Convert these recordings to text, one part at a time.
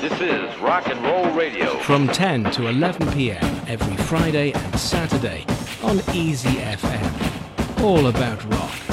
This is Rock and Roll Radio. From 10 to 11 p.m. every Friday and Saturday on Easy FM. All about rock.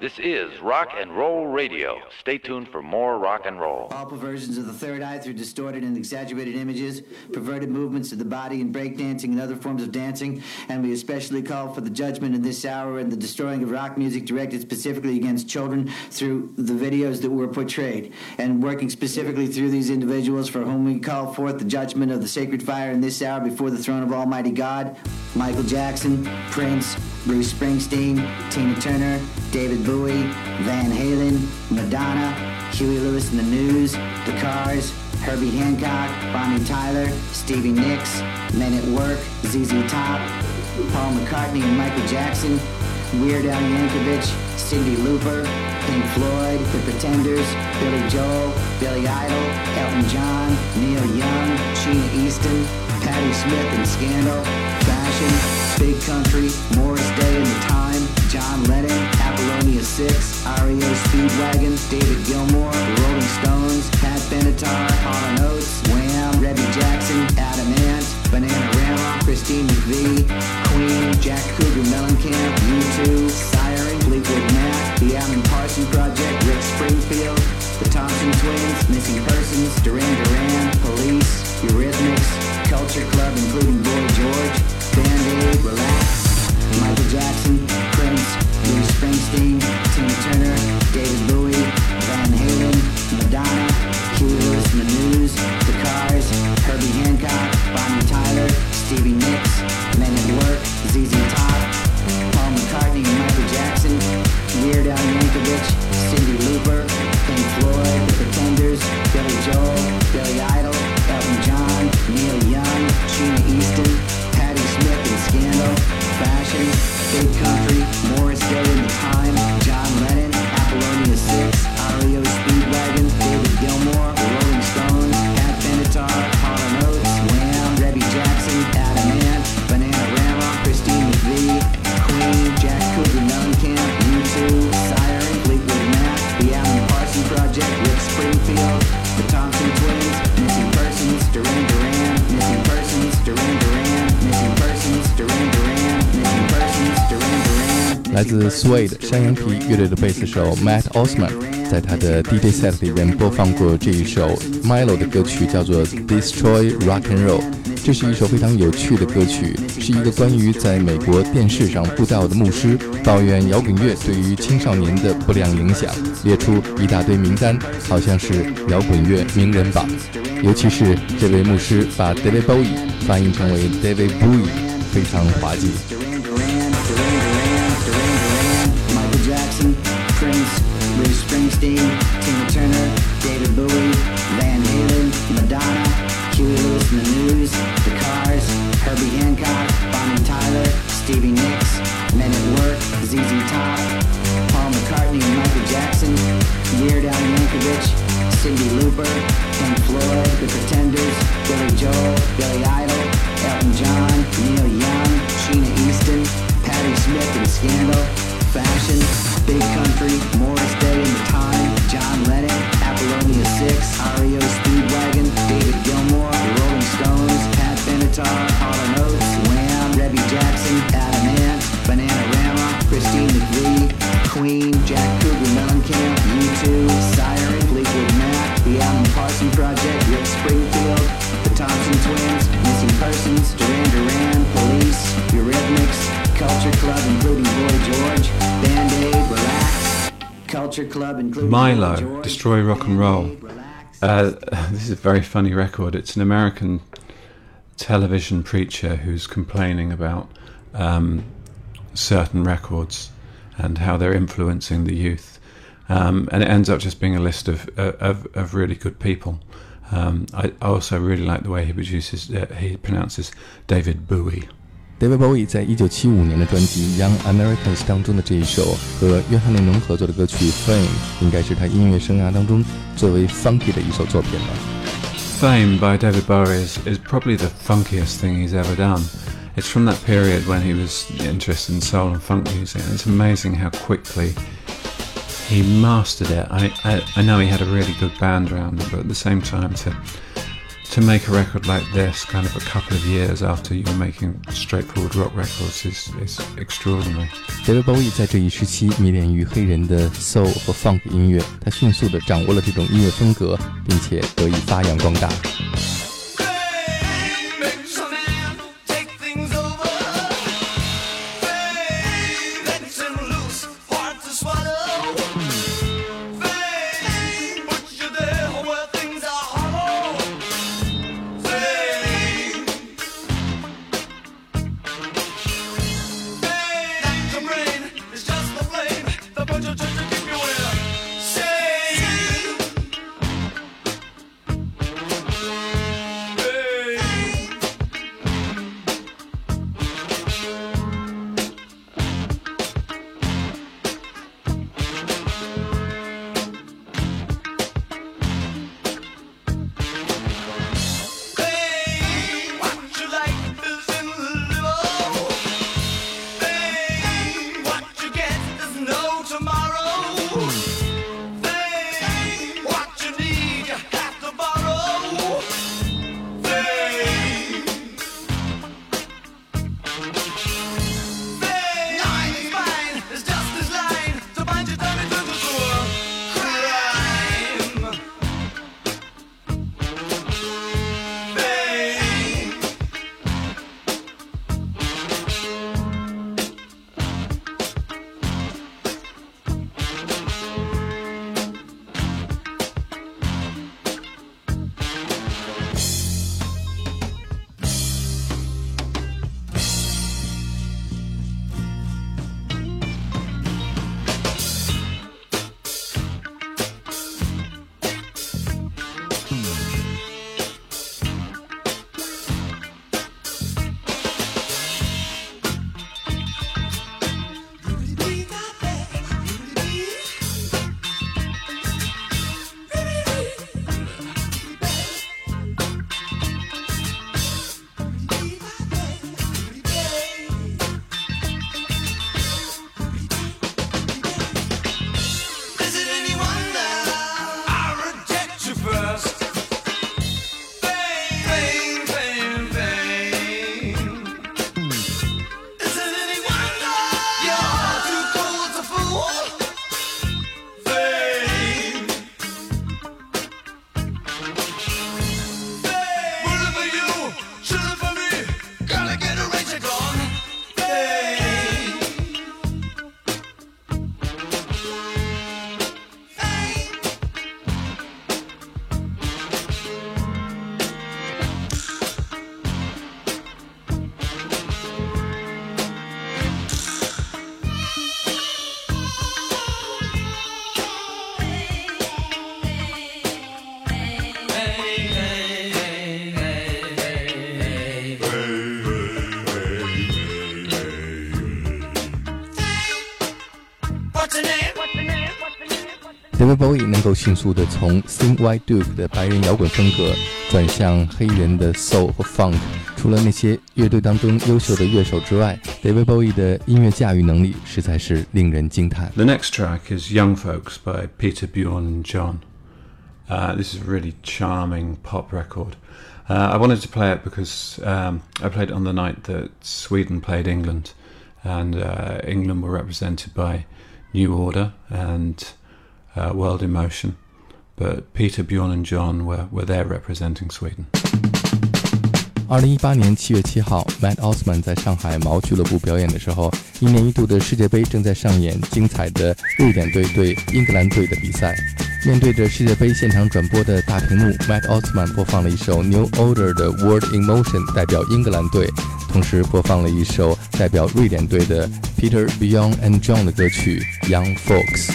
This is Rock and Roll Radio. Stay tuned for more rock and roll. All perversions of the third eye through distorted and exaggerated images, perverted movements of the body in breakdancing and other forms of dancing, and we especially call for the judgment in this hour and the destroying of rock music directed specifically against children through the videos that were portrayed, and working specifically through these individuals for whom we call forth the judgment of the sacred fire in this hour before the throne of Almighty God, Michael Jackson, Prince, Bruce Springsteen, Tina Turner, David Bowie, Van Halen, Madonna, Huey Lewis and the News, The Cars, Herbie Hancock, Bonnie Tyler, Stevie Nicks, Men at Work, ZZ Top, Paul McCartney and Michael Jackson, Weird Al Yankovic, Cyndi Lauper, Pink Floyd, The Pretenders, Billy Joel, Billy Idol, Elton John, Neil Young, Sheena Easton, Patti Smith and Scandal, Fashion, Big Country, Morris Day and the Time, John Lennon, Apollonia 6, REO Speedwagon, David Gilmour, The Rolling Stones, Pat Benatar, Hall Oates, Wham, Rebbie Jackson, Adam Ant, Bananarama, Christine McVie, Queen, Jack Cougar Mellencamp, U2, Siren, Fleetwood Mac, The Alan Parsons Project, Rick Springfield, The Thompson Twins, Missing Persons, Duran Duran, Police, Eurythmics, Culture Club including Boy George, Band-Aid, Relax, Michael Jackson, Prince, Bruce Springsteen, Tina Turner, 来自 Suede 山羊皮乐队的贝斯手 Matt Osman 在他的 DJ set 里面播放过这一首 Milo 的歌曲，叫做 Destroy Rock and Roll。这是一首非常有趣的歌曲，是一个关于在美国电视上布道的牧师抱怨摇滚乐对于青少年的不良影响，列出一大堆名单，好像是摇滚乐名人榜。尤其是这位牧师把 David Bowie 翻译成为 David Bowie，非常滑稽。Cyndi Lauper, Pink Floyd, The Pretenders, Billy Joel, Billy Idol, Elton John, Neil Young, Sheena Easton, Patti Smith and Scandal, Fashion, Big Country, Morris Day and the Time, John Lennon, Apollonia 6, Mylo, Destroy Rock and Roll. Uh, this is a very funny record. It's an American television preacher who's complaining about um, certain records and how they're influencing the youth. Um, and it ends up just being a list of of, of really good people. Um, I, I also really like the way he produces. Uh, he pronounces David Bowie. David Bowie 在一九七五年的专辑《Young Americans》当中的这一首和约翰列侬合作的歌曲《Fame》，应该是他音乐生涯当中最为 funky 的一首作品了。Fame by David Bowie is, is probably the funkiest thing he's ever done. It's from that period when he was interested in soul and funk music. It's amazing how quickly he mastered it. I, I, I know he had a really good band around him, but at the same time, to to make a record like this, kind of a couple of years after you were making straightforward rock records, is is extraordinary. David Bowie 在这一时期迷恋于黑人的 soul 和 funk 音乐，他迅速地掌握了这种音乐风格，并且得以发扬光大。 David Bowie 能够迅速的从 Thin White Duke 的白人摇滚风格转向黑人的 Soul 和 Funk。除了那些乐队当中优秀的乐手之外，David Bowie 的音乐驾驭能力实在是令人惊叹。The next track is Young Folks by Peter Bjorn and John. Uh, this is a really charming pop record. Uh, I wanted to play it because um, I played it on the night that Sweden played England, and uh, England were represented by New Order and uh, World in Motion, but Peter, Bjorn, and John were, were there representing Sweden. 二零一八年七月七号，Mat Osman 在上海 MAO 俱乐部表演的时候，一年一度的世界杯正在上演精彩的瑞典队对英格兰队的比赛。面对着世界杯现场转播的大屏幕，Mat Osman 播放了一首 New Order 的《World in Motion》，代表英格兰队，同时播放了一首代表瑞典队的 Peter Bjorn and John 的歌曲《Young Folks》。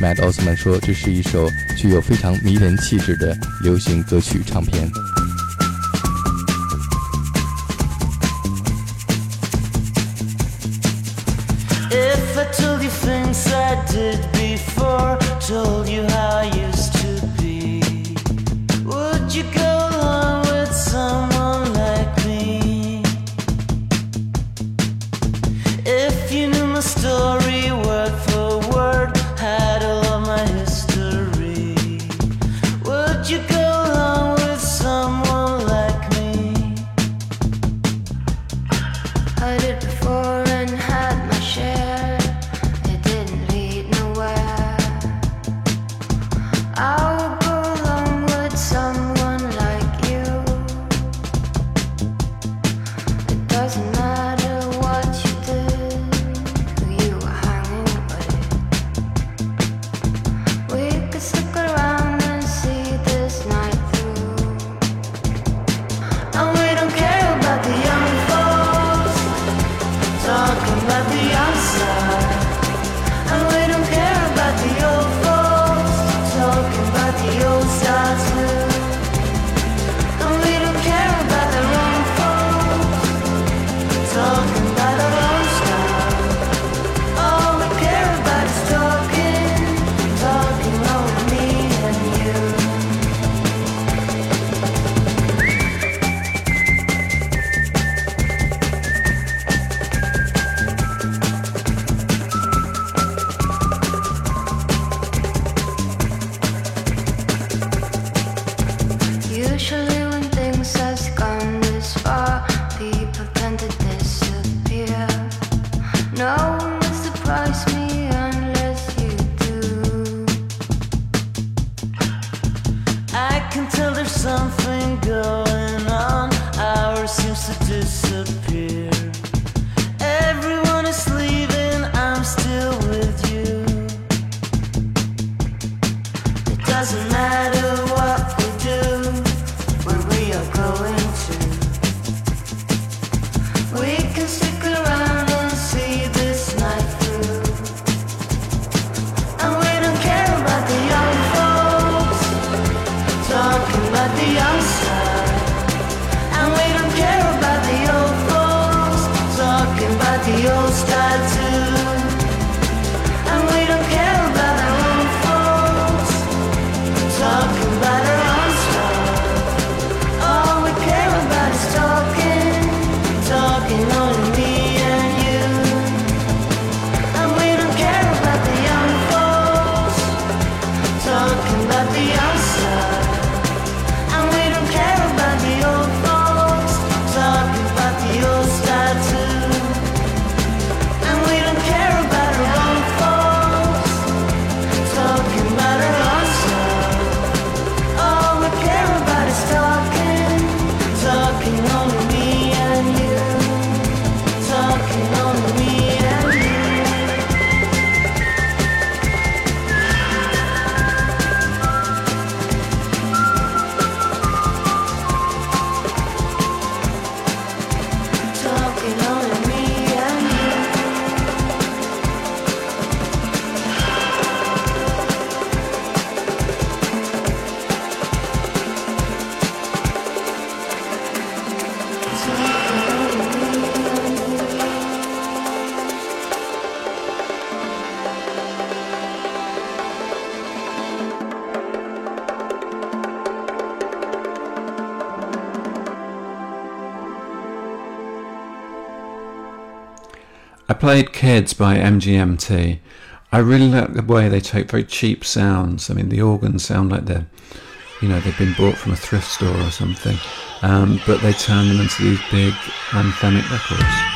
Mad Osman 说：“这是一首具有非常迷人气质的流行歌曲唱片。” played Kids by MGMT. I really like the way they take very cheap sounds. I mean, the organs sound like they're, you know, they've been bought from a thrift store or something, um, but they turn them into these big anthemic records.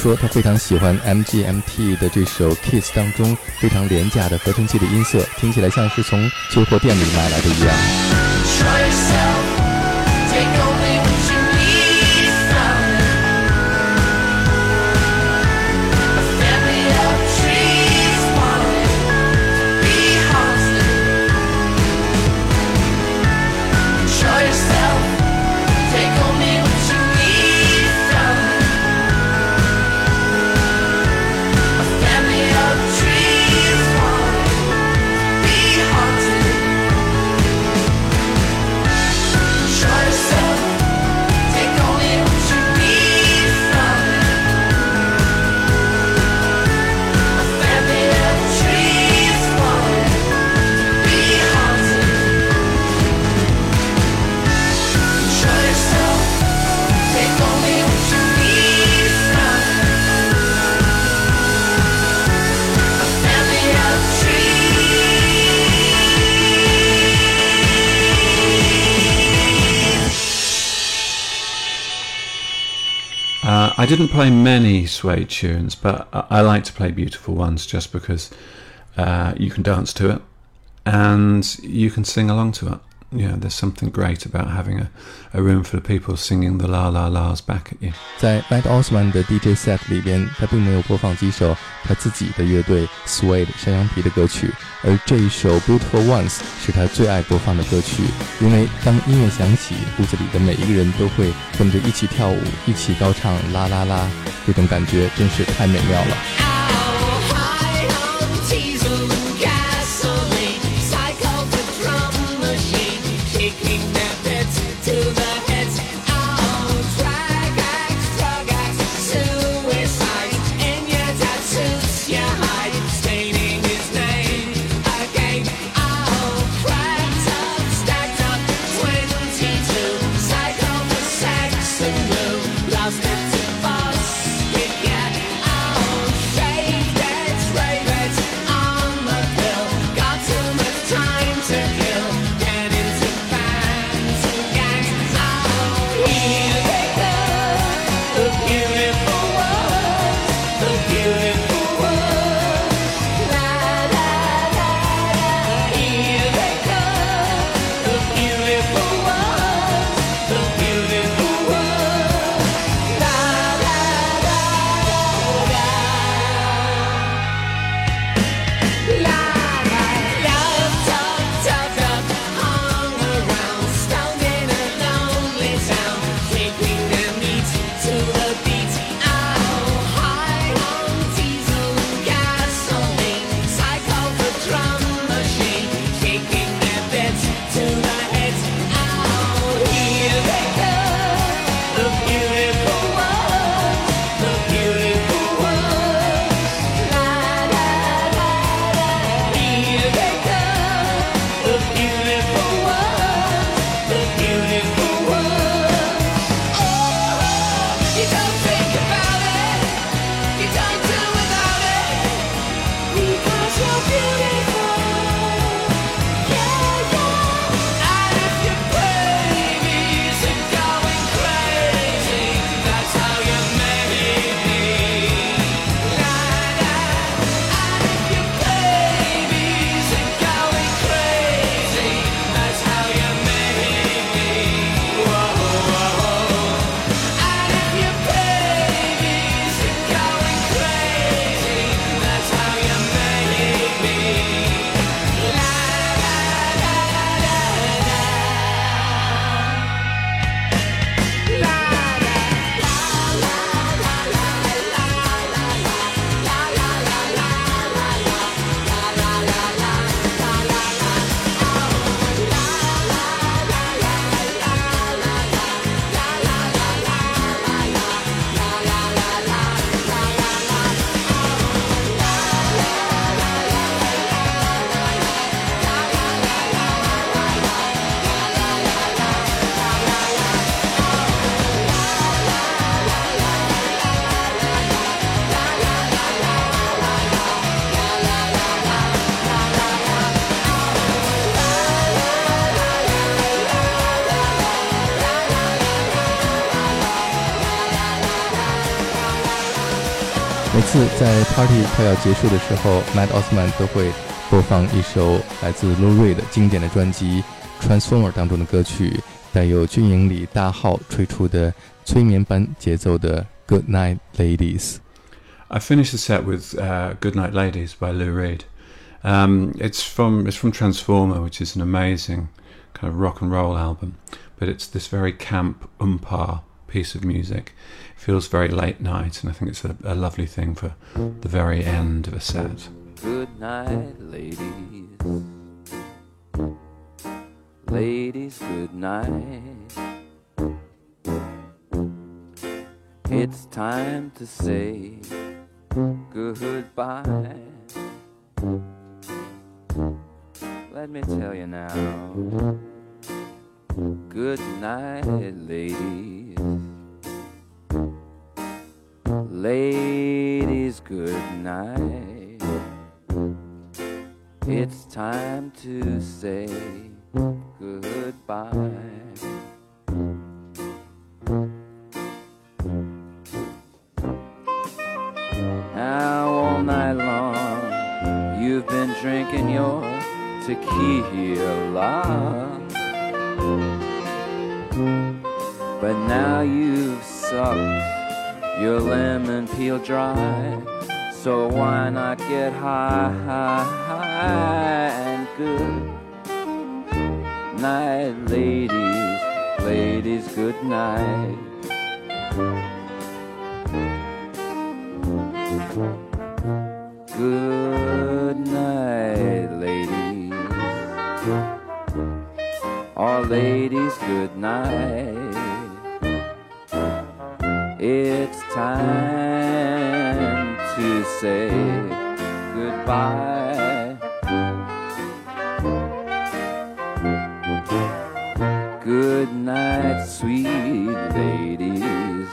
说他非常喜欢 MGMT 的这首《Kiss》当中非常廉价的合成器的音色，听起来像是从旧货店里买来的一样。Play many Suede tunes, but I, I like to play beautiful ones just because uh, you can dance to it and you can sing along to it. Yeah, there's something great about having a, a room full of people singing the la la la's back at you. 在 Matt Osman 的 DJ set 里边，他并没有播放几首他自己的乐队 Suede 山羊皮的歌曲，而这一首 Beautiful Ones 是他最爱播放的歌曲，因为当音乐响起，屋子里的每一个人都会跟着一起跳舞，一起高唱啦啦啦，这种感觉真是太美妙了。次在 party 快要结束的时候，Mat 奥斯曼都会播放一首来自 Lou Reed 经典的专辑《Transformer》当中的歌曲，带有军营里大号吹出的催眠般节奏的《Good Night Ladies》。I finished the set with uh, "Good Night Ladies" by Lou Reed. Um, it's from it's from Transformer, which is an amazing kind of rock and roll album, but it's this very camp oompah piece of music. Feels very late night, and I think it's a, a lovely thing for the very end of a set. Good night, ladies. Ladies, good night. It's time to say goodbye. Let me tell you now. Good night, ladies. Ladies, good night. It's time to say goodbye. Now, all night long, you've been drinking your tequila. But now you've sucked your lemon peel dry. So why not get high, high, high and good? Night, ladies, ladies, good night. Good night, ladies. All ladies, good night. It's time to say goodbye. Good night, sweet ladies.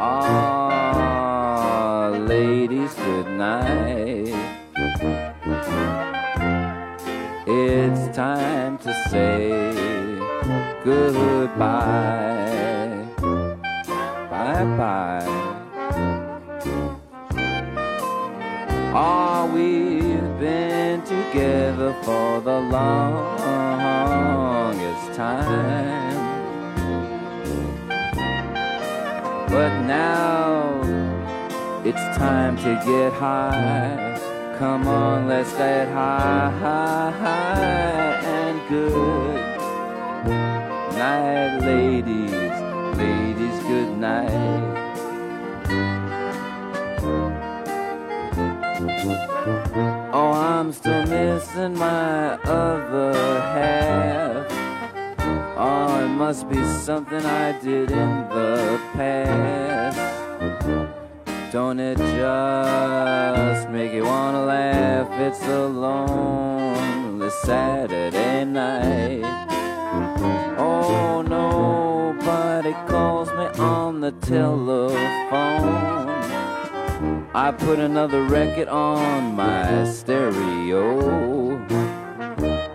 Ah, ladies, good night. It's time to say goodbye. Bye. Ah, we've been together for the longest time. But now it's time to get high. Come on, let's get high, high, high and good. Night, ladies, ladies, good night. Oh, I'm still missing my other half. Oh, it must be something I did in the past. Don't it just make you wanna laugh? It's a lonely Saturday night. Oh, calls me on the telephone. I put another record on my stereo.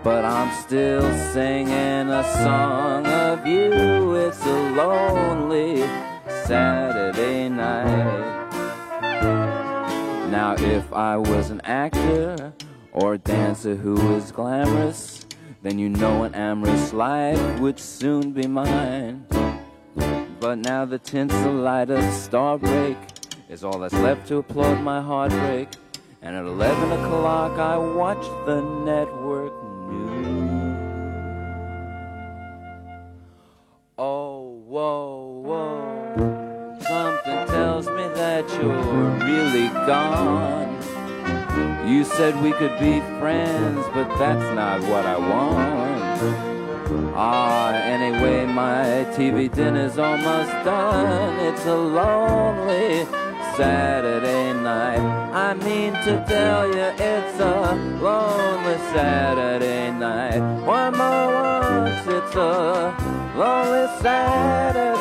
But I'm still singing a song of you. It's a lonely Saturday night. Now, if I was an actor or a dancer who was glamorous, then you know an amorous life would soon be mine. But now the tinsel light of star break is all that's left to applaud my heartbreak. And at 11 o'clock, I watch the network news. Oh, whoa, whoa. Something tells me that you're really gone. You said we could be friends, but that's not what I want. Ah, anyway, my TV dinner's almost done. It's a lonely Saturday night. I mean to tell you, it's a lonely Saturday night. One more once, it's a lonely Saturday